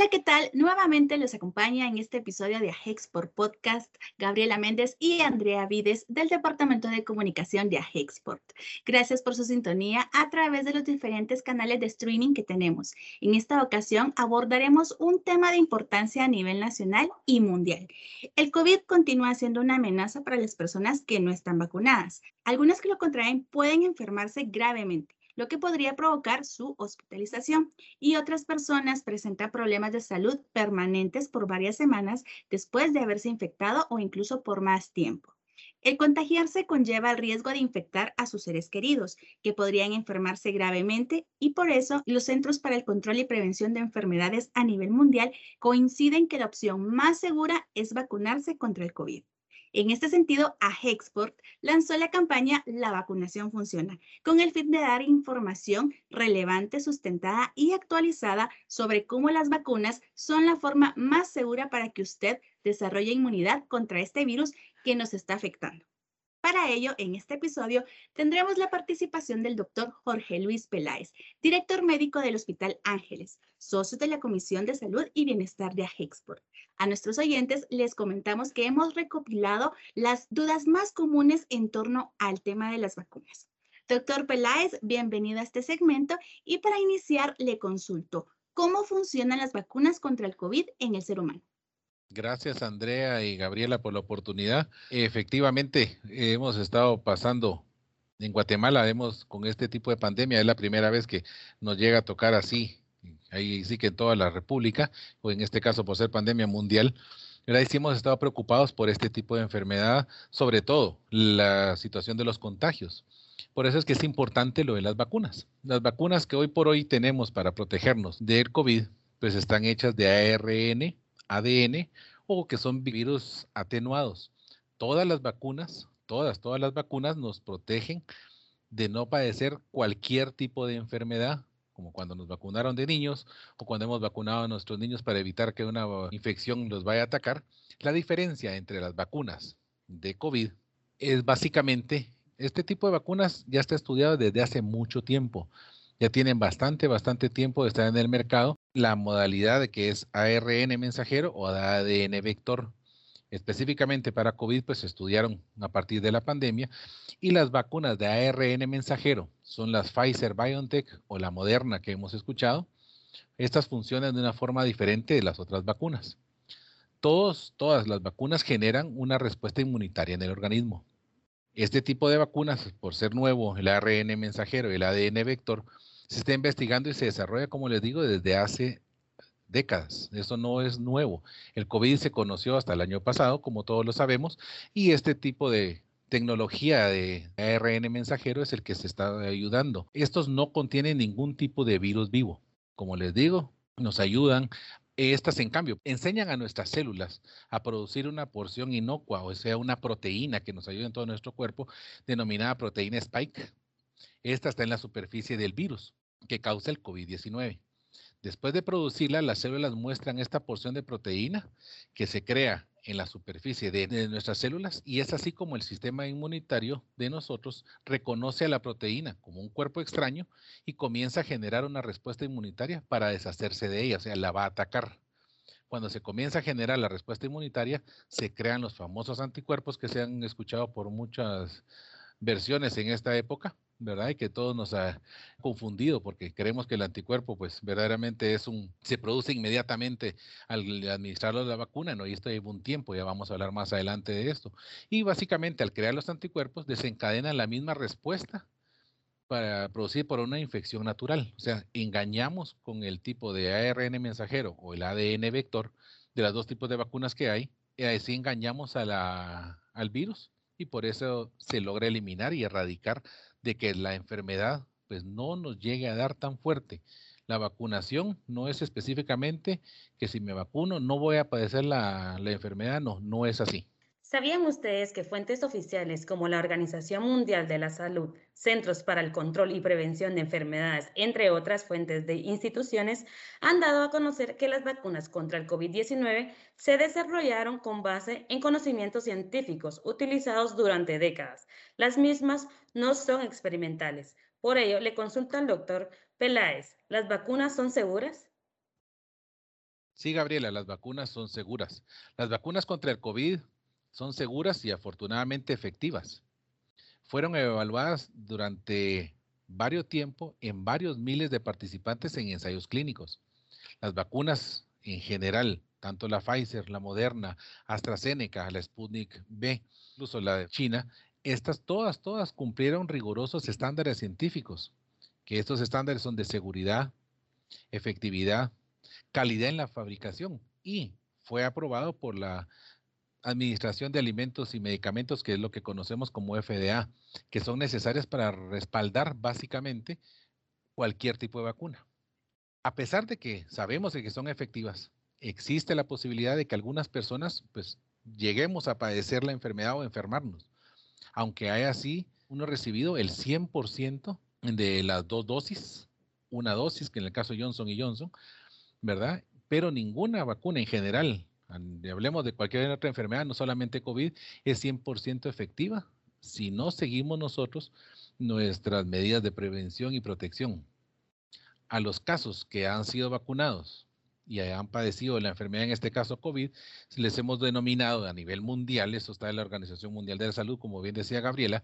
Hola, ¿qué tal? Nuevamente los acompaña en este episodio de Agexport Podcast Gabriela Méndez y Andrea Vides del Departamento de Comunicación de Agexport. Gracias por su sintonía a través de los diferentes canales de streaming que tenemos. En esta ocasión abordaremos un tema de importancia a nivel nacional y mundial. El COVID continúa siendo una amenaza para las personas que no están vacunadas. Algunas que lo contraen pueden enfermarse gravemente lo que podría provocar su hospitalización. Y otras personas presentan problemas de salud permanentes por varias semanas después de haberse infectado o incluso por más tiempo. El contagiarse conlleva el riesgo de infectar a sus seres queridos, que podrían enfermarse gravemente y por eso los Centros para el Control y Prevención de Enfermedades a nivel mundial coinciden que la opción más segura es vacunarse contra el COVID. En este sentido, AGEXPORT lanzó la campaña La vacunación funciona, con el fin de dar información relevante, sustentada y actualizada sobre cómo las vacunas son la forma más segura para que usted desarrolle inmunidad contra este virus que nos está afectando. Para ello, en este episodio tendremos la participación del doctor Jorge Luis Peláez, director médico del Hospital Ángeles, socio de la Comisión de Salud y Bienestar de Agexport. A nuestros oyentes les comentamos que hemos recopilado las dudas más comunes en torno al tema de las vacunas. Doctor Peláez, bienvenido a este segmento y para iniciar le consulto, ¿cómo funcionan las vacunas contra el COVID en el ser humano? Gracias Andrea y Gabriela por la oportunidad. Efectivamente, hemos estado pasando en Guatemala, hemos con este tipo de pandemia, es la primera vez que nos llega a tocar así, ahí sí que en toda la República, o en este caso por ser pandemia mundial. ¿verdad? Y sí hemos estado preocupados por este tipo de enfermedad, sobre todo la situación de los contagios. Por eso es que es importante lo de las vacunas. Las vacunas que hoy por hoy tenemos para protegernos del COVID, pues están hechas de ARN, ADN o que son virus atenuados. Todas las vacunas, todas, todas las vacunas nos protegen de no padecer cualquier tipo de enfermedad, como cuando nos vacunaron de niños o cuando hemos vacunado a nuestros niños para evitar que una infección los vaya a atacar. La diferencia entre las vacunas de COVID es básicamente, este tipo de vacunas ya está estudiado desde hace mucho tiempo ya tienen bastante, bastante tiempo de estar en el mercado. La modalidad de que es ARN mensajero o ADN vector. Específicamente para COVID, pues se estudiaron a partir de la pandemia y las vacunas de ARN mensajero son las Pfizer BioNTech o la Moderna que hemos escuchado. Estas funcionan de una forma diferente de las otras vacunas. Todos, todas las vacunas generan una respuesta inmunitaria en el organismo. Este tipo de vacunas, por ser nuevo, el ARN mensajero y el ADN vector, se está investigando y se desarrolla, como les digo, desde hace décadas. Eso no es nuevo. El COVID se conoció hasta el año pasado, como todos lo sabemos, y este tipo de tecnología de ARN mensajero es el que se está ayudando. Estos no contienen ningún tipo de virus vivo. Como les digo, nos ayudan. Estas, en cambio, enseñan a nuestras células a producir una porción inocua, o sea, una proteína que nos ayuda en todo nuestro cuerpo, denominada proteína spike. Esta está en la superficie del virus que causa el COVID-19. Después de producirla, las células muestran esta porción de proteína que se crea en la superficie de, nuestras células y es así como el sistema inmunitario de nosotros reconoce a la proteína como un cuerpo extraño y comienza a generar una respuesta inmunitaria para deshacerse de ella, o sea, la va a atacar. Cuando se comienza a generar la respuesta inmunitaria, se crean los famosos anticuerpos que se han escuchado por muchas versiones en esta época, ¿verdad? Y que todo nos ha confundido porque creemos que el anticuerpo, pues verdaderamente es un, se produce inmediatamente al administrar la vacuna, ¿no? Y esto lleva un tiempo, ya vamos a hablar más adelante de esto. Y básicamente al crear los anticuerpos desencadenan la misma respuesta para producir por una infección natural. O sea, engañamos con el tipo de ARN mensajero o el ADN vector de los dos tipos de vacunas que hay, y así engañamos a la, al virus y por eso se logra eliminar y erradicar de que la enfermedad pues no nos llegue a dar tan fuerte. La vacunación no es específicamente que si me vacuno no voy a padecer la, la enfermedad, no, no es así. ¿Sabían ustedes que fuentes oficiales como la Organización Mundial de la Salud, Centros para el Control y Prevención de Enfermedades, entre otras fuentes de instituciones, han dado a conocer que las vacunas contra el COVID-19 se desarrollaron con base en conocimientos científicos utilizados durante décadas? Las mismas no son experimentales. Por ello, le consulta al doctor Peláez, ¿las vacunas son seguras? Sí, Gabriela, las vacunas son seguras. Las vacunas contra el COVID son seguras y afortunadamente efectivas. Fueron evaluadas durante varios tiempo en varios miles de participantes en ensayos clínicos. Las vacunas en general, tanto la Pfizer, la Moderna, AstraZeneca, la Sputnik B, incluso la de China, estas todas, todas cumplieron rigurosos estándares científicos, que estos estándares son de seguridad, efectividad, calidad en la fabricación y fue aprobado por la Administración de Alimentos y Medicamentos, que es lo que conocemos como FDA, que son necesarias para respaldar básicamente cualquier tipo de vacuna. A pesar de que sabemos que son efectivas, existe la posibilidad de que algunas personas pues lleguemos a padecer la enfermedad o enfermarnos, aunque haya así uno recibido el 100% de las dos dosis, una dosis, que en el caso Johnson y Johnson, ¿verdad? Pero ninguna vacuna en general, hablemos de cualquier otra enfermedad, no solamente COVID, es 100% efectiva si no seguimos nosotros nuestras medidas de prevención y protección. A los casos que han sido vacunados y han padecido la enfermedad, en este caso COVID, les hemos denominado a nivel mundial, eso está en la Organización Mundial de la Salud, como bien decía Gabriela,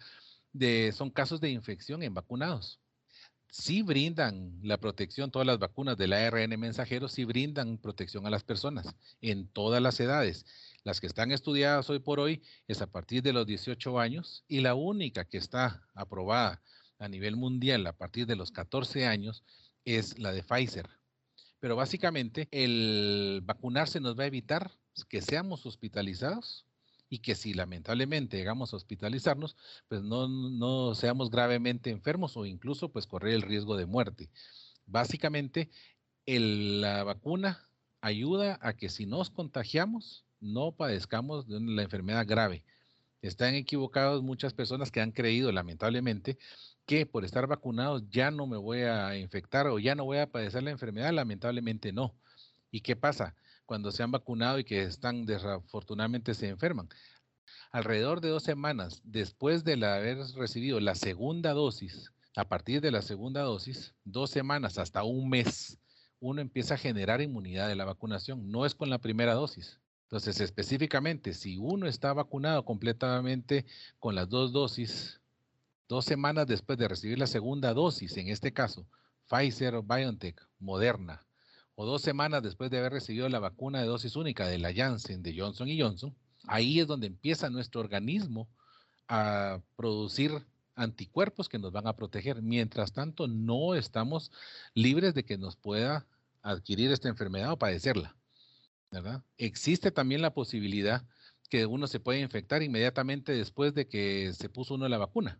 de, son casos de infección en vacunados sí brindan la protección, todas las vacunas del ARN mensajero sí brindan protección a las personas en todas las edades. Las que están estudiadas hoy por hoy es a partir de los 18 años y la única que está aprobada a nivel mundial a partir de los 14 años es la de Pfizer. Pero básicamente el vacunarse nos va a evitar que seamos hospitalizados y que si lamentablemente llegamos a hospitalizarnos, pues no, seamos gravemente enfermos o incluso pues correr el riesgo de muerte. Básicamente, la vacuna ayuda a que si nos contagiamos, no padezcamos de la enfermedad grave. Están equivocados muchas personas que han creído, lamentablemente, que por estar vacunados ya no me voy a infectar o ya no voy a padecer la enfermedad. Lamentablemente no. ¿Y qué pasa? Cuando se han vacunado y que están desafortunadamente se enferman. Alrededor de dos semanas después de haber recibido la segunda dosis, a partir de la segunda dosis, dos semanas hasta un mes, uno empieza a generar inmunidad de la vacunación. No es con la primera dosis. Entonces, específicamente, si uno está vacunado completamente con las dos dosis, dos semanas después de recibir la segunda dosis, en este caso, Pfizer, BioNTech, Moderna, o dos semanas después de haber recibido la vacuna de dosis única de la Janssen de Johnson y Johnson, ahí es donde empieza nuestro organismo a producir anticuerpos que nos van a proteger. Mientras tanto, no estamos libres de que nos pueda adquirir esta enfermedad o padecerla. ¿verdad? Existe también la posibilidad que uno se puede infectar inmediatamente después de que se puso uno la vacuna,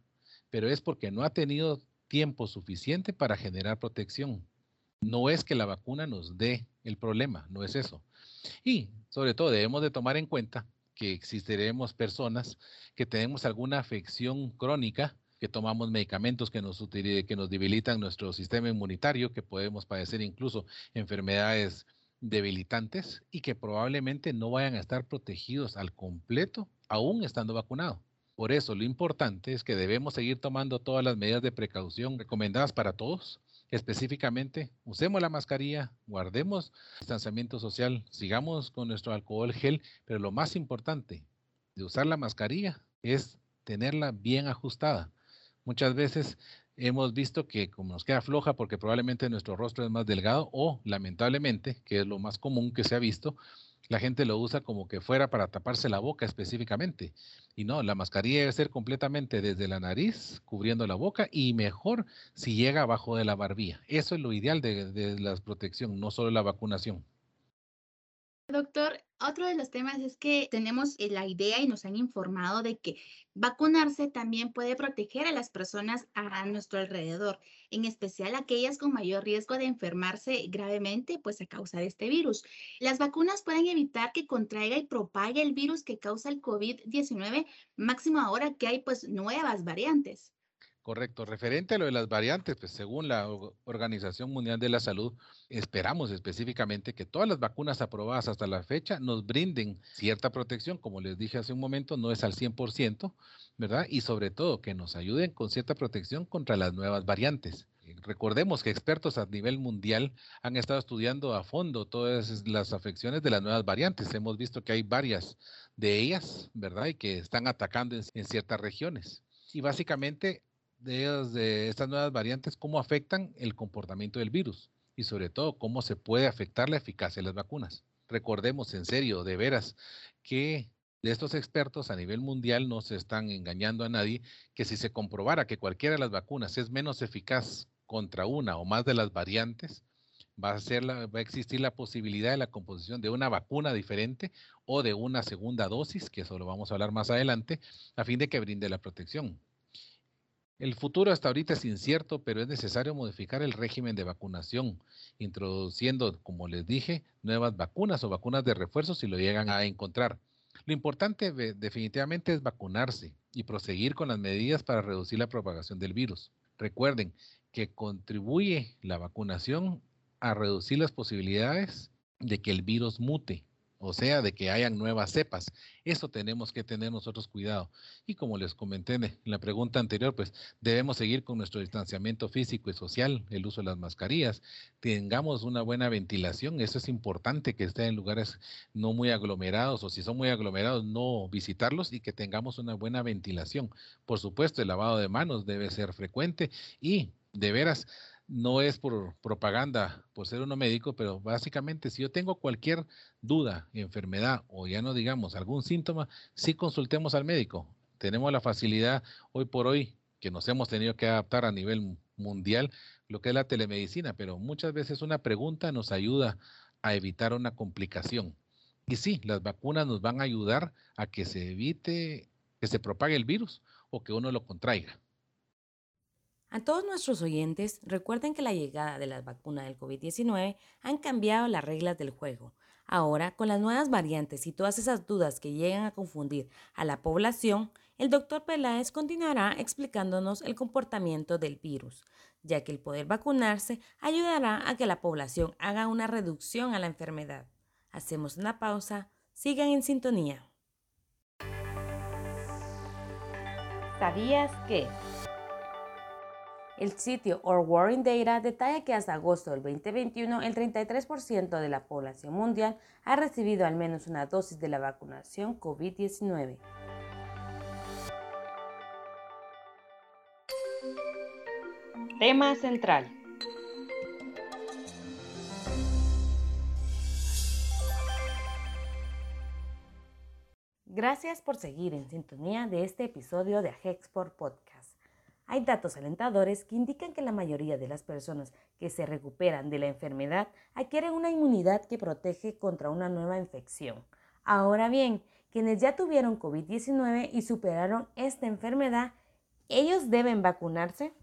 pero es porque no ha tenido tiempo suficiente para generar protección. No es que la vacuna nos dé el problema, no es eso. Y sobre todo debemos de tomar en cuenta que existiremos personas que tenemos alguna afección crónica, que tomamos medicamentos que nos, que nos debilitan nuestro sistema inmunitario, que podemos padecer incluso enfermedades debilitantes y que probablemente no vayan a estar protegidos al completo aún estando vacunados. Por eso lo importante es que debemos seguir tomando todas las medidas de precaución recomendadas para todos, específicamente, usemos la mascarilla, guardemos distanciamiento social, sigamos con nuestro alcohol gel, pero lo más importante de usar la mascarilla es tenerla bien ajustada. Muchas veces hemos visto que como nos queda floja porque probablemente nuestro rostro es más delgado o lamentablemente, que es lo más común que se ha visto, la gente lo usa como que fuera para taparse la boca específicamente. Y no, la mascarilla debe ser completamente desde la nariz, cubriendo la boca y mejor si llega abajo de la barbilla. Eso es lo ideal de, de la protección, no solo la vacunación. Doctor, otro de los temas es que tenemos eh, la idea y nos han informado de que vacunarse también puede proteger a las personas a nuestro alrededor, en especial aquellas con mayor riesgo de enfermarse gravemente pues a causa de este virus. Las vacunas pueden evitar que contraiga y propague el virus que causa el COVID-19, máximo ahora que hay pues nuevas variantes. Correcto. Referente a lo de las variantes, pues según la Organización Mundial de la Salud, esperamos específicamente que todas las vacunas aprobadas hasta la fecha nos brinden cierta protección, como les dije hace un momento, no es al 100%, ¿verdad? Y sobre todo que nos ayuden con cierta protección contra las nuevas variantes. Recordemos que expertos a nivel mundial han estado estudiando a fondo todas las afecciones de las nuevas variantes. Hemos visto que hay varias de ellas, ¿verdad? Y que están atacando en, ciertas regiones. Y básicamente de, estas nuevas variantes, cómo afectan el comportamiento del virus y sobre todo cómo se puede afectar la eficacia de las vacunas. Recordemos en serio, de veras, que de estos expertos a nivel mundial no se están engañando a nadie, que si se comprobara que cualquiera de las vacunas es menos eficaz contra una o más de las variantes, va a, ser va a existir la posibilidad de la composición de una vacuna diferente o de una segunda dosis, que eso lo vamos a hablar más adelante, a fin de que brinde la protección. El futuro hasta ahorita es incierto, pero es necesario modificar el régimen de vacunación, introduciendo, como les dije, nuevas vacunas o vacunas de refuerzo si lo llegan a encontrar. Lo importante definitivamente es vacunarse y proseguir con las medidas para reducir la propagación del virus. Recuerden que contribuye la vacunación a reducir las posibilidades de que el virus mute o sea, de que hayan nuevas cepas. Eso tenemos que tener nosotros cuidado. Y como les comenté en la pregunta anterior, pues debemos seguir con nuestro distanciamiento físico y social, el uso de las mascarillas, tengamos una buena ventilación, eso es importante que esté en lugares no muy aglomerados o si son muy aglomerados, no visitarlos y que tengamos una buena ventilación. Por supuesto, el lavado de manos debe ser frecuente y de veras no es por propaganda, por ser uno médico, pero básicamente si yo tengo cualquier duda, enfermedad o ya no digamos algún síntoma, sí consultemos al médico. Tenemos la facilidad hoy por hoy que nos hemos tenido que adaptar a nivel mundial lo que es la telemedicina, pero muchas veces una pregunta nos ayuda a evitar una complicación. Y sí, las vacunas nos van a ayudar a que se evite que se propague el virus o que uno lo contraiga. A todos nuestros oyentes, recuerden que la llegada de las vacunas del COVID-19 han cambiado las reglas del juego. Ahora, con las nuevas variantes y todas esas dudas que llegan a confundir a la población, el doctor Peláez continuará explicándonos el comportamiento del virus, ya que el poder vacunarse ayudará a que la población haga una reducción a la enfermedad. Hacemos una pausa, sigan en sintonía. ¿Sabías que? El sitio Our Warring Data detalla que hasta agosto del 2021 el 33% de la población mundial ha recibido al menos una dosis de la vacunación COVID-19. Tema central. Gracias por seguir en sintonía de este episodio de Agexport Podcast. Hay datos alentadores que indican que la mayoría de las personas que se recuperan de la enfermedad adquieren una inmunidad que protege contra una nueva infección. Ahora bien, quienes ya tuvieron COVID-19 y superaron esta enfermedad, ¿ellos deben vacunarse?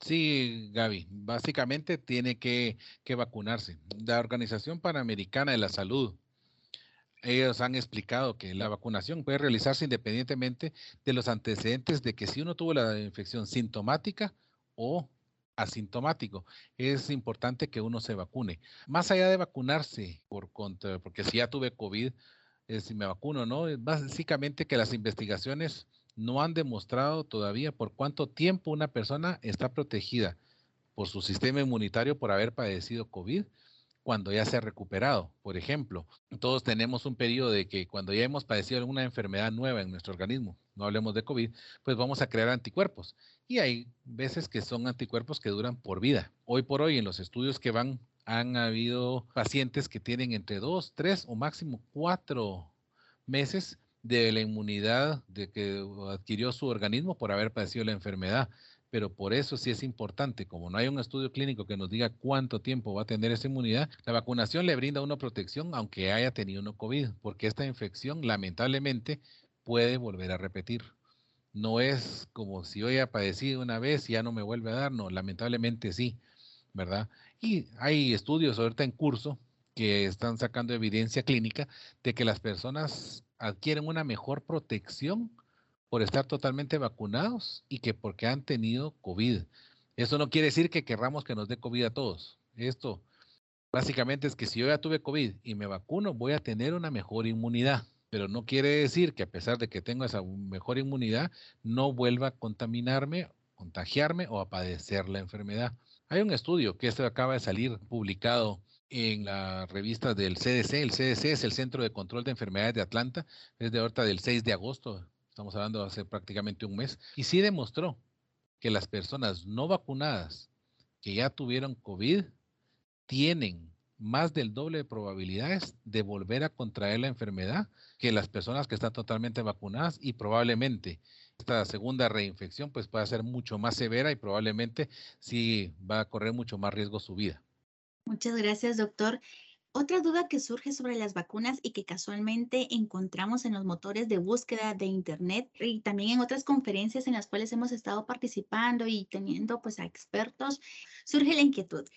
Sí, Gaby, básicamente tiene que, que vacunarse. La Organización Panamericana de la Salud ellos han explicado que la vacunación puede realizarse independientemente de los antecedentes de que si uno tuvo la infección sintomática o asintomático. Es importante que uno se vacune. Más allá de vacunarse por contra, porque si ya tuve COVID, eh, si me vacuno, ¿no? Básicamente que las investigaciones no han demostrado todavía por cuánto tiempo una persona está protegida por su sistema inmunitario por haber padecido COVID cuando ya se ha recuperado. Por ejemplo, todos tenemos un periodo de que cuando ya hemos padecido alguna enfermedad nueva en nuestro organismo, no hablemos de COVID, pues vamos a crear anticuerpos. Y hay veces que son anticuerpos que duran por vida. Hoy por hoy, en los estudios que van, han habido pacientes que tienen entre dos, tres o máximo cuatro meses de la inmunidad de que adquirió su organismo por haber padecido la enfermedad pero por eso sí es importante, como no hay un estudio clínico que nos diga cuánto tiempo va a tener esa inmunidad, la vacunación le brinda una protección aunque haya tenido una COVID, porque esta infección lamentablemente puede volver a repetir. No es como si yo haya padecido una vez y ya no me vuelve a dar, no, lamentablemente sí, ¿verdad? Y hay estudios ahorita en curso que están sacando evidencia clínica de que las personas adquieren una mejor protección por estar totalmente vacunados y que porque han tenido COVID. Eso no quiere decir que querramos que nos dé COVID a todos. Esto básicamente es que si yo ya tuve COVID y me vacuno, voy a tener una mejor inmunidad. Pero no quiere decir que a pesar de que tengo esa mejor inmunidad, no vuelva a contaminarme contagiarme o a padecer la enfermedad. Hay un estudio que acaba de salir publicado en la revista del CDC. El CDC es el Centro de Control de Enfermedades de Atlanta, es de ahorita del 6 de agosto, estamos hablando hace prácticamente un mes, y sí demostró que las personas no vacunadas que ya tuvieron COVID tienen más del doble de probabilidades de volver a contraer la enfermedad que las personas que están totalmente vacunadas y probablemente esta segunda reinfección pues pueda ser mucho más severa y probablemente sí va a correr mucho más riesgo su vida. Muchas gracias, doctor. Otra duda que surge sobre las vacunas y que casualmente encontramos en los motores de búsqueda de Internet y también en otras conferencias en las cuales hemos estado participando y teniendo pues a expertos, surge la inquietud.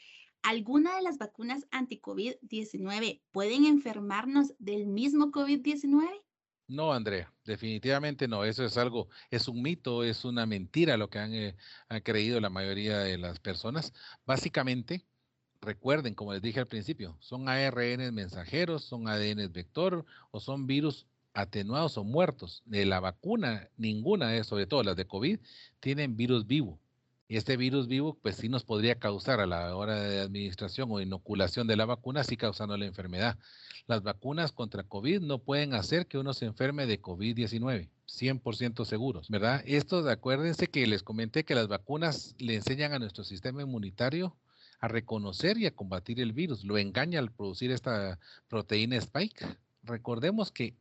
¿Alguna de las vacunas anti-COVID-19 pueden enfermarnos del mismo COVID-19? No, Andrea, definitivamente no. Eso es algo, es un mito, es una mentira lo que han, eh, han creído la mayoría de las personas. Básicamente, recuerden, como les dije al principio, son ARN mensajeros, son ADN vector o son virus atenuados o muertos. De la vacuna, ninguna de, sobre todo las de COVID, tienen virus vivo. Y este virus vivo, pues sí nos podría causar a la hora de administración o inoculación de la vacuna, sí causando la enfermedad. Las vacunas contra COVID no pueden hacer que uno se enferme de COVID-19, 100% seguros, ¿verdad? Esto, acuérdense que les comenté que las vacunas le enseñan a nuestro sistema inmunitario a reconocer y a combatir el virus. Lo engaña al producir esta proteína spike. Recordemos que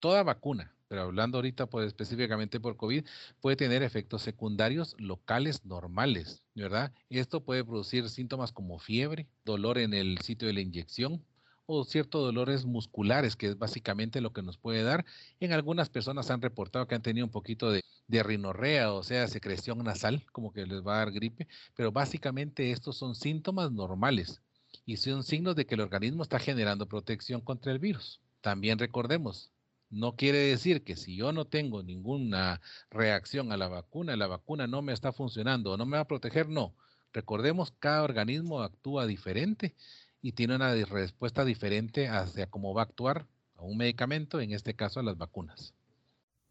toda vacuna, pero hablando ahorita pues, específicamente por COVID, puede tener efectos secundarios locales normales, ¿verdad? Esto puede producir síntomas como fiebre, dolor en el sitio de la inyección, o ciertos dolores musculares, que es básicamente lo que nos puede dar. En algunas personas han reportado que han tenido un poquito de, de rinorrea, o sea, secreción nasal, como que les va a dar gripe, pero básicamente estos son síntomas normales y son signos de que el organismo está generando protección contra el virus. También recordemos, no quiere decir que si yo no tengo ninguna reacción a la vacuna, la vacuna no me está funcionando o no me va a proteger, no. Recordemos, cada organismo actúa diferente y tiene una respuesta diferente hacia cómo va a actuar a un medicamento, en este caso a las vacunas.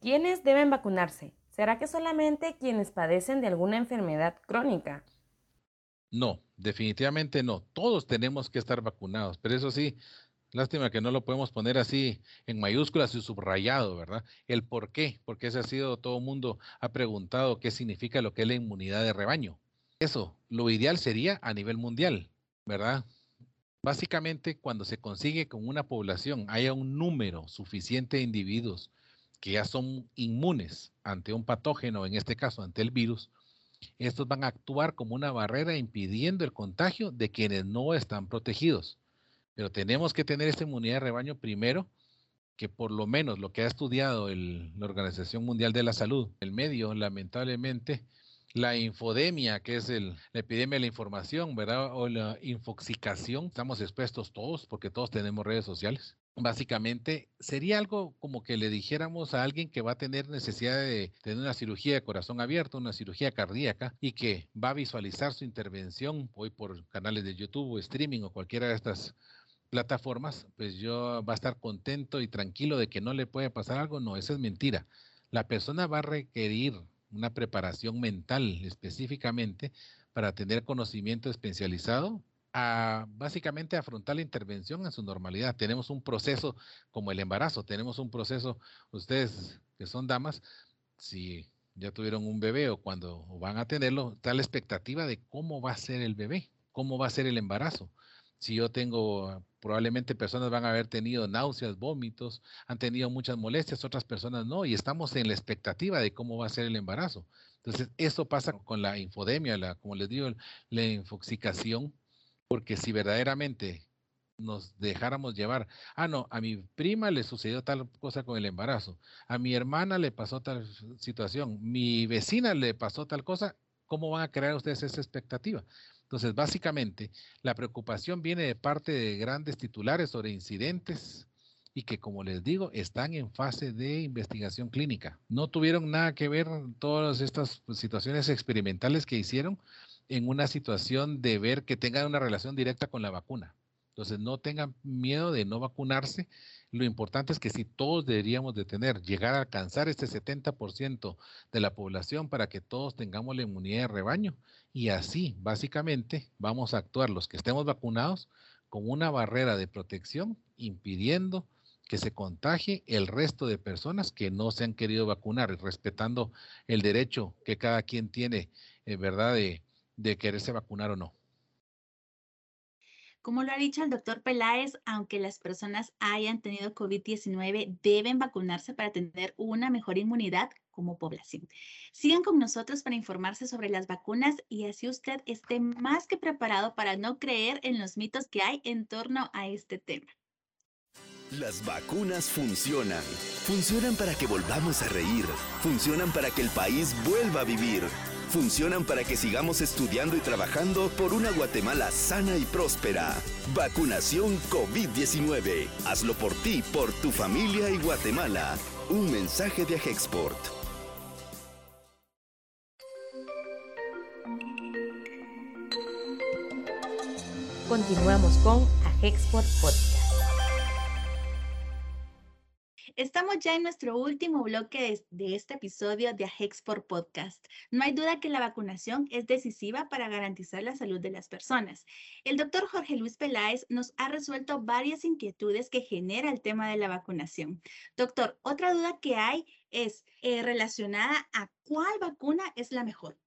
¿Quiénes deben vacunarse? ¿Será que solamente quienes padecen de alguna enfermedad crónica? No, definitivamente no. Todos tenemos que estar vacunados, pero eso sí, lástima que no lo podemos poner así en mayúsculas y subrayado, ¿verdad? El por qué, porque ese ha sido, todo el mundo ha preguntado qué significa lo que es la inmunidad de rebaño. Eso, lo ideal sería a nivel mundial, ¿verdad? Básicamente, cuando se consigue con una población haya un número suficiente de individuos que ya son inmunes ante un patógeno, en este caso ante el virus, estos van a actuar como una barrera impidiendo el contagio de quienes no están protegidos. Pero tenemos que tener esta inmunidad de rebaño primero, que por lo menos lo que ha estudiado la Organización Mundial de la Salud, el medio, lamentablemente, la infodemia, que es el, la epidemia de la información, ¿verdad? O la infoxicación. Estamos expuestos todos porque todos tenemos redes sociales. Básicamente sería algo como que le dijéramos a alguien que va a tener necesidad de tener una cirugía de corazón abierto, una cirugía cardíaca y que va a visualizar su intervención hoy por canales de YouTube o streaming o cualquiera de estas plataformas, pues yo va a estar contento y tranquilo de que no le puede pasar algo. No, eso es mentira. La persona va a requerir una preparación mental específicamente para tener conocimiento especializado a básicamente afrontar la intervención en su normalidad. Tenemos un proceso como el embarazo, tenemos un proceso, ustedes que son damas, si ya tuvieron un bebé o cuando van a tenerlo, está la expectativa de cómo va a ser el bebé, cómo va a ser el embarazo si yo tengo, probablemente personas van a haber tenido náuseas, vómitos, han tenido muchas molestias, otras personas no, y estamos en la expectativa de cómo va a ser el embarazo. Entonces, eso pasa con la infodemia, como les digo, la infoxicación, porque si verdaderamente nos dejáramos llevar, ah, no, a mi prima le sucedió tal cosa con el embarazo, a mi hermana le pasó tal situación, mi vecina le pasó tal cosa, ¿cómo van a crear ustedes esa expectativa? Entonces, básicamente, la preocupación viene de parte de grandes titulares sobre incidentes y que, como les digo, están en fase de investigación clínica. No tuvieron nada que ver todas estas situaciones experimentales que hicieron en una situación de ver que tengan una relación directa con la vacuna. Entonces, no tengan miedo de no vacunarse. Lo importante es que si todos deberíamos de tener, llegar a alcanzar este 70% de la población para que todos tengamos la inmunidad de rebaño. Y así, básicamente, vamos a actuar los que estemos vacunados con una barrera de protección impidiendo que se contagie el resto de personas que no se han querido vacunar, respetando el derecho que cada quien tiene, en eh, ¿verdad?, de, de quererse vacunar o no. Como lo ha dicho el doctor Peláez, aunque las personas hayan tenido COVID-19, deben vacunarse para tener una mejor inmunidad como población. Sigan con nosotros para informarse sobre las vacunas y así usted esté más que preparado para no creer en los mitos que hay en torno a este tema. Las vacunas funcionan. Funcionan para que volvamos a reír. Funcionan para que el país vuelva a vivir funcionan para que sigamos estudiando y trabajando por una Guatemala sana y próspera. Vacunación COVID-19. Hazlo por ti, por tu familia y Guatemala. Un mensaje de Agexport. Continuamos con Agexport Podcast. Estamos ya en nuestro último bloque de, este episodio de Agexport Podcast. No hay duda que la vacunación es decisiva para garantizar la salud de las personas. El doctor Jorge Luis Peláez nos ha resuelto varias inquietudes que genera el tema de la vacunación. Doctor, otra duda que hay es eh, relacionada a cuál vacuna es la mejor.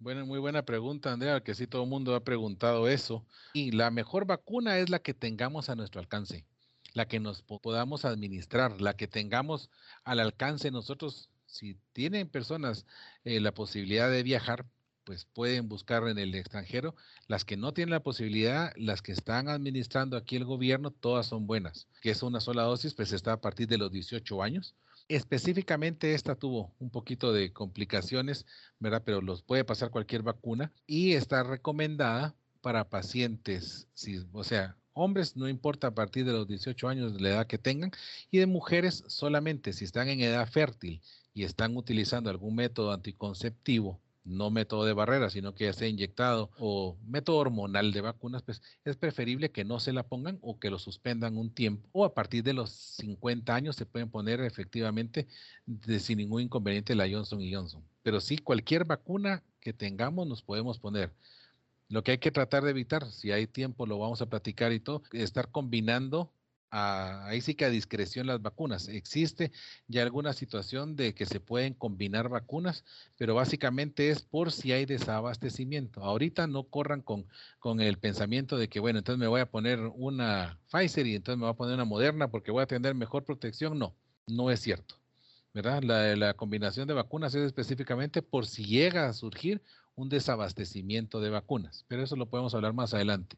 Bueno, muy buena pregunta, Andrea, que sí todo el mundo ha preguntado eso. Y la mejor vacuna es la que tengamos a nuestro alcance la que nos podamos administrar, la que tengamos al alcance nosotros. Si tienen personas eh, la posibilidad de viajar, pues pueden buscar en el extranjero. Las que no tienen la posibilidad, las que están administrando aquí el gobierno, todas son buenas. Que es una sola dosis, pues está a partir de los 18 años. Específicamente esta tuvo un poquito de complicaciones, ¿verdad? Pero los puede pasar cualquier vacuna y está recomendada para pacientes, si, o sea, hombres, no importa a partir de los 18 años de la edad que tengan, y de mujeres solamente si están en edad fértil y están utilizando algún método anticonceptivo, no método de barrera, sino que ya sea inyectado o método hormonal de vacunas, pues es preferible que no se la pongan o que lo suspendan un tiempo. O a partir de los 50 años se pueden poner efectivamente sin ningún inconveniente la Johnson y Johnson. Pero sí, cualquier vacuna que tengamos nos podemos poner. Lo que hay que tratar de evitar, si hay tiempo lo vamos a platicar y todo, estar combinando ahí sí que a discreción las vacunas. Existe ya alguna situación de que se pueden combinar vacunas, pero básicamente es por si hay desabastecimiento. Ahorita no corran con, con el pensamiento de que, bueno, entonces me voy a poner una Pfizer y entonces me voy a poner una Moderna porque voy a tener mejor protección. No, no es cierto. ¿verdad? La, la combinación de vacunas es específicamente por si llega a surgir un desabastecimiento de vacunas, pero eso lo podemos hablar más adelante.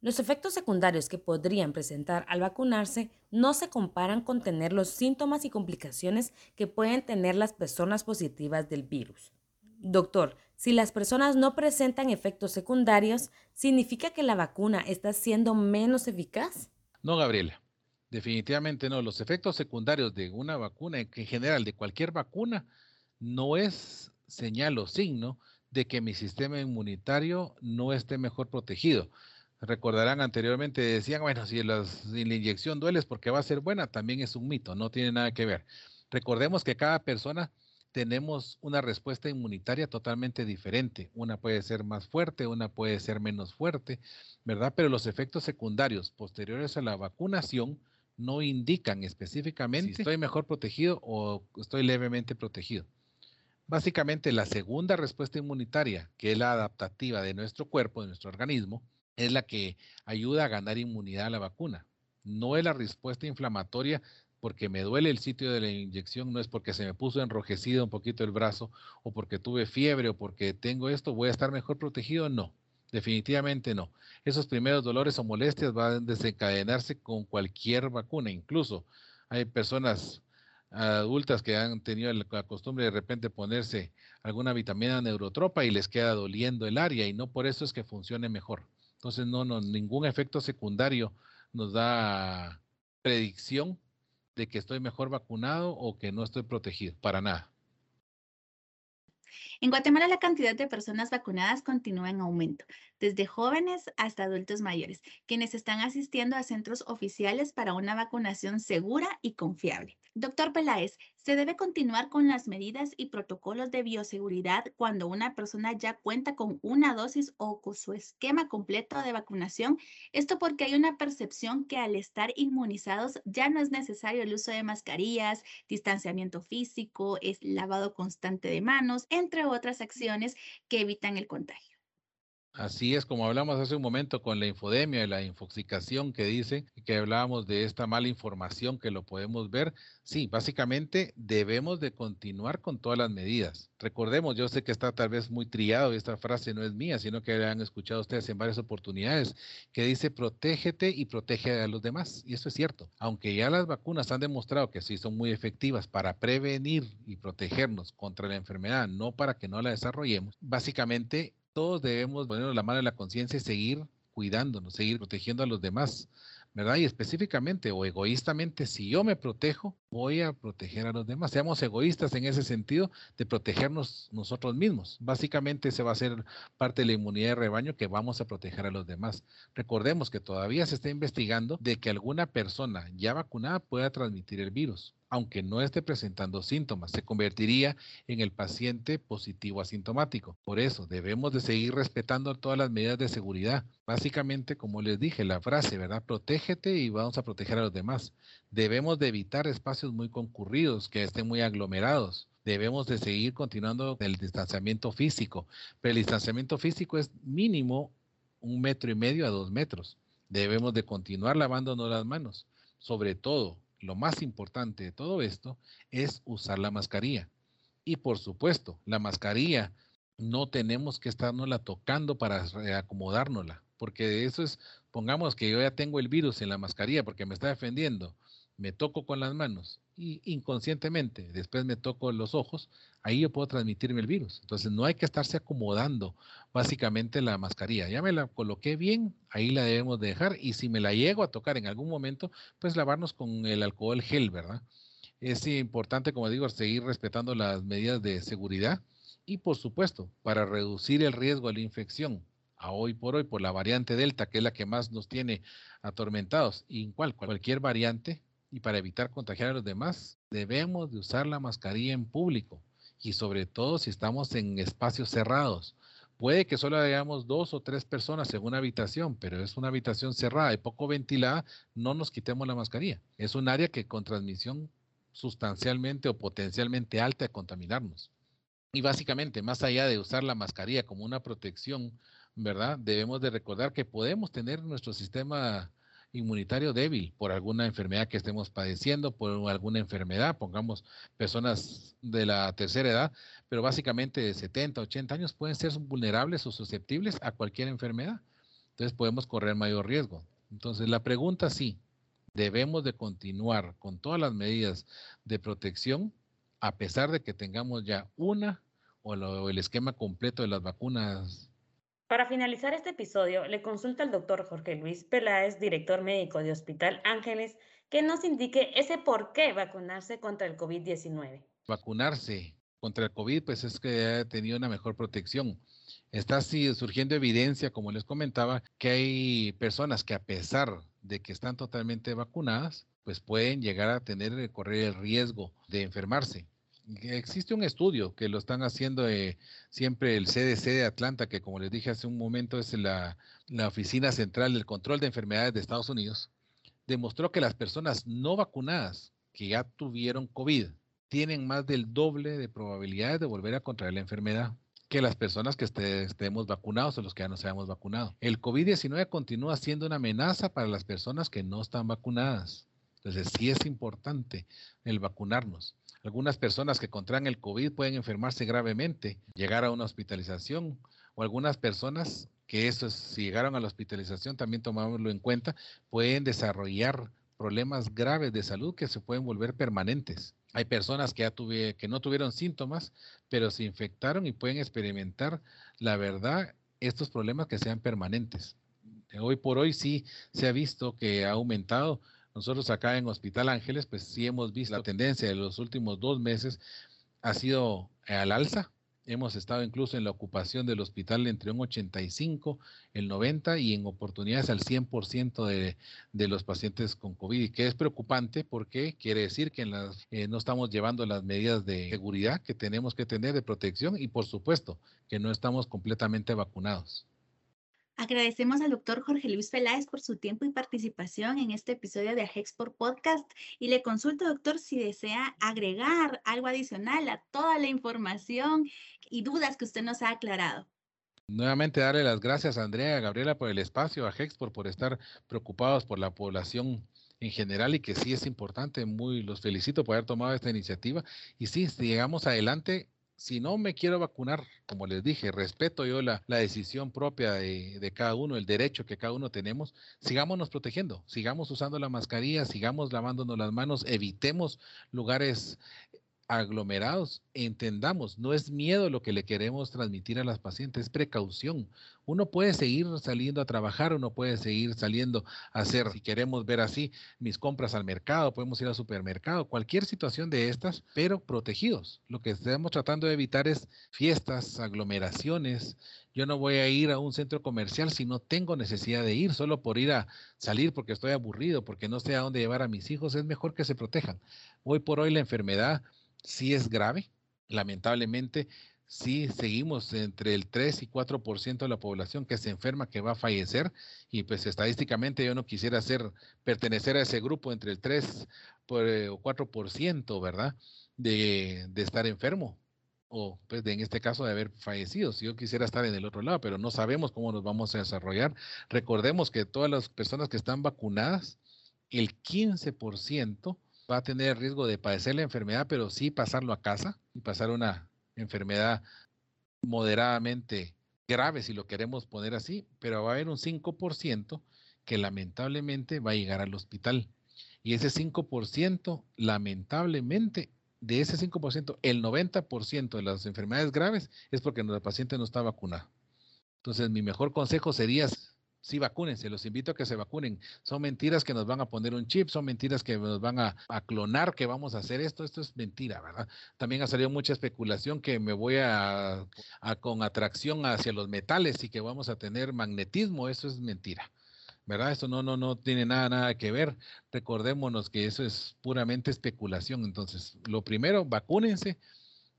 Los efectos secundarios que podrían presentar al vacunarse no se comparan con tener los síntomas y complicaciones que pueden tener las personas positivas del virus. Doctor, si las personas no presentan efectos secundarios, ¿significa que la vacuna está siendo menos eficaz? No, Gabriela. Definitivamente no. Los efectos secundarios de una vacuna, en general de cualquier vacuna, no es señal o signo de que mi sistema inmunitario no esté mejor protegido. Recordarán anteriormente, decían, bueno, si, la inyección duele es porque va a ser buena, también es un mito, no tiene nada que ver. Recordemos que cada persona tenemos una respuesta inmunitaria totalmente diferente. Una puede ser más fuerte, una puede ser menos fuerte, ¿verdad? Pero los efectos secundarios posteriores a la vacunación no indican específicamente si estoy mejor protegido o estoy levemente protegido. Básicamente la segunda respuesta inmunitaria, que es la adaptativa de nuestro cuerpo, de nuestro organismo, es la que ayuda a ganar inmunidad a la vacuna. No es la respuesta inflamatoria porque me duele el sitio de la inyección, no es porque se me puso enrojecido un poquito el brazo o porque tuve fiebre o porque tengo esto, voy a estar mejor protegido, no. Definitivamente no. Esos primeros dolores o molestias van a desencadenarse con cualquier vacuna. Incluso hay personas adultas que han tenido la costumbre de repente ponerse alguna vitamina neurotropa y les queda doliendo el área y no por eso es que funcione mejor. Entonces, no, no, ningún efecto secundario nos da predicción de que estoy mejor vacunado o que no estoy protegido, para nada. En Guatemala la cantidad de personas vacunadas continúa en aumento, desde jóvenes hasta adultos mayores, quienes están asistiendo a centros oficiales para una vacunación segura y confiable. Doctor Peláez, ¿se debe continuar con las medidas y protocolos de bioseguridad cuando una persona ya cuenta con una dosis o con su esquema completo de vacunación? Esto porque hay una percepción que al estar inmunizados ya no es necesario el uso de mascarillas, distanciamiento físico, es lavado constante de manos, entre otras acciones que evitan el contagio. Así es, como hablamos hace un momento con la infodemia y la infoxicación que dice, que hablábamos de esta mala información que lo podemos ver. Sí, básicamente debemos de continuar con todas las medidas. Recordemos, yo sé que está tal vez muy triado y esta frase no es mía, sino que la han escuchado ustedes en varias oportunidades, que dice protégete y protege a los demás. Y eso es cierto. Aunque ya las vacunas han demostrado que sí son muy efectivas para prevenir y protegernos contra la enfermedad, no para que no la desarrollemos, básicamente todos debemos ponernos la mano en la conciencia y seguir cuidándonos, seguir protegiendo a los demás, ¿verdad? Y específicamente o egoístamente, si yo me protejo, voy a proteger a los demás. Seamos egoístas en ese sentido de protegernos nosotros mismos. Básicamente se va a ser parte de la inmunidad de rebaño que vamos a proteger a los demás. Recordemos que todavía se está investigando de que alguna persona ya vacunada pueda transmitir el virus aunque no esté presentando síntomas, se convertiría en el paciente positivo asintomático. Por eso debemos de seguir respetando todas las medidas de seguridad. Básicamente, como les dije, la frase, ¿verdad? Protégete y vamos a proteger a los demás. Debemos de evitar espacios muy concurridos, que estén muy aglomerados debemos de seguir continuando el distanciamiento físico, pero el distanciamiento físico es mínimo un metro y medio a dos metros. Debemos de continuar lavándonos las manos, sobre todo lo más importante de todo esto es usar la mascarilla. Y por supuesto, la mascarilla no tenemos que la tocando para reacomodárnosla, porque eso es, pongamos que yo ya tengo el virus en la mascarilla porque me está defendiendo me toco con las manos y inconscientemente después me toco los ojos, ahí yo puedo transmitirme el virus. Entonces no hay que estarse acomodando básicamente la mascarilla. Ya me la coloqué bien, ahí la debemos dejar y si me la llego a tocar en algún momento, pues lavarnos con el alcohol gel, ¿verdad? Es importante, como digo, seguir respetando las medidas de seguridad y por supuesto, para reducir el riesgo de la infección a hoy por hoy por la variante Delta, que es la que más nos tiene atormentados, y cualquier variante, y para evitar contagiar a los demás, debemos de usar la mascarilla en público y sobre todo si estamos en espacios cerrados. Puede que solo hayamos dos o tres personas en una habitación, pero es una habitación cerrada y poco ventilada, no nos quitemos la mascarilla. Es un área que con transmisión sustancialmente o potencialmente alta de contaminarnos. Y básicamente, más allá de usar la mascarilla como una protección, ¿verdad? Debemos de recordar que podemos tener nuestro sistema inmunitario débil por alguna enfermedad que estemos padeciendo, por alguna enfermedad, pongamos personas de la tercera edad, pero básicamente de 70, 80 años pueden ser vulnerables o susceptibles a cualquier enfermedad. Entonces podemos correr mayor riesgo. Entonces la pregunta sí, debemos de continuar con todas las medidas de protección a pesar de que tengamos ya una o, el esquema completo de las vacunas para finalizar este episodio, le consulta al doctor Jorge Luis Peláez, director médico de Hospital Ángeles, que nos indique ese por qué vacunarse contra el COVID-19. Vacunarse contra el COVID, pues es que ha tenido una mejor protección. Está surgiendo evidencia, como les comentaba, que hay personas que a pesar de que están totalmente vacunadas, pues pueden llegar a tener, correr el riesgo de enfermarse existe un estudio que lo están haciendo eh, siempre el CDC de Atlanta, que como les dije hace un momento es la, la Oficina Central del Control de Enfermedades de Estados Unidos, demostró que las personas no vacunadas que ya tuvieron COVID tienen más del doble de probabilidades de volver a contraer la enfermedad que las personas que estemos vacunados o los que ya no se hayamos vacunado. El COVID-19 continúa siendo una amenaza para las personas que no están vacunadas. Entonces, sí es importante el vacunarnos. Algunas personas que contraen el COVID pueden enfermarse gravemente, llegar a una hospitalización, o algunas personas que eso, si llegaron a la hospitalización, también tomámoslo en cuenta, pueden desarrollar problemas graves de salud que se pueden volver permanentes. Hay personas que, ya tuve, que no tuvieron síntomas, pero se infectaron y pueden experimentar, la verdad, estos problemas que sean permanentes. Hoy por hoy sí se ha visto que ha aumentado nosotros acá en Hospital Ángeles, pues sí hemos visto la tendencia de los últimos dos meses ha sido al alza Hemos estado incluso en la ocupación del hospital entre un 85, el 90 y en oportunidades al 100% de, de los pacientes con COVID, que es preocupante porque quiere decir que eh, no estamos llevando las medidas de seguridad que tenemos que tener de protección y por supuesto que no estamos completamente vacunados. Agradecemos al doctor Jorge Luis Peláez por su tiempo y participación en este episodio de Agexport Podcast y le consulto, doctor, si desea agregar algo adicional a toda la información y dudas que usted nos ha aclarado. Nuevamente darle las gracias a Andrea y a Gabriela por el espacio, a Hexport por estar preocupados por la población en general y que sí es importante, muy los felicito por haber tomado esta iniciativa y si llegamos adelante si no me quiero vacunar, como les dije, respeto yo la, decisión propia de, de, cada uno, el derecho que cada uno tenemos, sigámonos protegiendo, sigamos usando la mascarilla, sigamos lavándonos las manos, evitemos lugares aglomerados, entendamos, no es miedo lo que le queremos transmitir a las pacientes, es precaución. Uno puede seguir saliendo a trabajar, uno puede seguir saliendo a hacer, si queremos ver así, mis compras al mercado, podemos ir al supermercado, cualquier situación de estas, pero protegidos. Lo que estamos tratando de evitar es fiestas, aglomeraciones. Yo no voy a ir a un centro comercial si no tengo necesidad de ir, solo por ir a salir porque estoy aburrido, porque no sé a dónde llevar a mis hijos, es mejor que se protejan. Hoy por hoy la enfermedad sí es grave. Lamentablemente, sí seguimos entre el 3 y 4% de la población que se enferma, que va a fallecer. Y pues estadísticamente yo no quisiera ser, pertenecer a ese grupo entre el 3 eh, o 4%, ¿verdad? De, de estar enfermo o pues de, en este caso de haber fallecido. Si yo quisiera estar en el otro lado, pero no sabemos cómo nos vamos a desarrollar. Recordemos que todas las personas que están vacunadas, el 15% va a tener riesgo de padecer la enfermedad, pero sí pasarlo a casa y pasar una enfermedad moderadamente grave, si lo queremos poner así, pero va a haber un 5% que lamentablemente va a llegar al hospital. Y ese 5%, lamentablemente, de ese 5%, el 90% de las enfermedades graves es porque el paciente no está vacunado. Entonces, mi mejor consejo sería sí vacúnense, los invito a que se vacunen. Son mentiras que nos van a poner un chip, son mentiras que nos van a, clonar que vamos a hacer esto, esto es mentira, ¿verdad? También ha salido mucha especulación que me voy a, con atracción hacia los metales y que vamos a tener magnetismo, eso es mentira. ¿verdad? Eso no, no, no tiene nada, nada que ver. Recordémonos que eso es puramente especulación. Entonces, lo primero, vacúnense.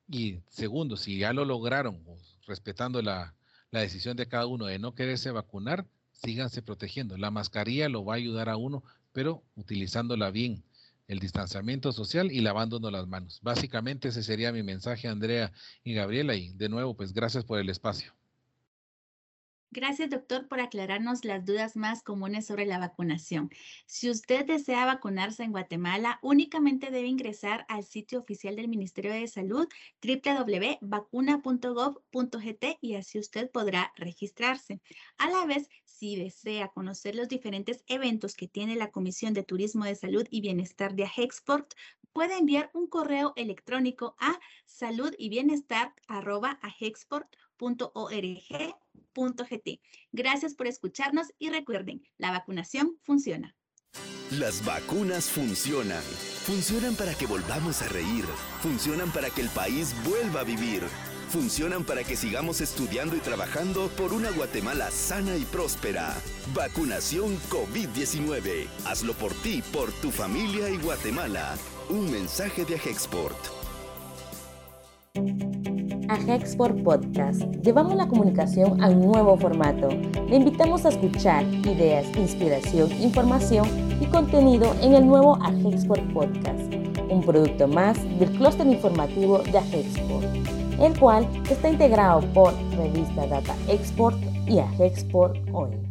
Y segundo, si ya lo lograron, respetando la, la decisión de cada uno de no quererse vacunar, síganse protegiendo. La mascarilla lo va a ayudar a uno, pero utilizándola bien, el distanciamiento social y lavándonos las manos. Básicamente ese sería mi mensaje, Andrea y Gabriela, y de nuevo, pues gracias por el espacio. Gracias, doctor, por aclararnos las dudas más comunes sobre la vacunación. Si usted desea vacunarse en Guatemala, únicamente debe ingresar al sitio oficial del Ministerio de Salud, www.vacuna.gov.gt, y así usted podrá registrarse. A la vez, si desea conocer los diferentes eventos que tiene la Comisión de Turismo de Salud y Bienestar de AGEXPORT, puede enviar un correo electrónico a salud Gracias por escucharnos y recuerden, la vacunación funciona. Las vacunas funcionan. Funcionan para que volvamos a reír. Funcionan para que el país vuelva a vivir. Funcionan para que sigamos estudiando y trabajando por una Guatemala sana y próspera. Vacunación COVID-19. Hazlo por ti, por tu familia y Guatemala. Un mensaje de Agexport. Agexport Podcast. Llevamos la comunicación a un nuevo formato. Le invitamos a escuchar ideas, inspiración, información y contenido en el nuevo Agexport Podcast, un producto más del clúster informativo de Agexport, el cual está integrado por Revista Data Export y Agexport Hoy.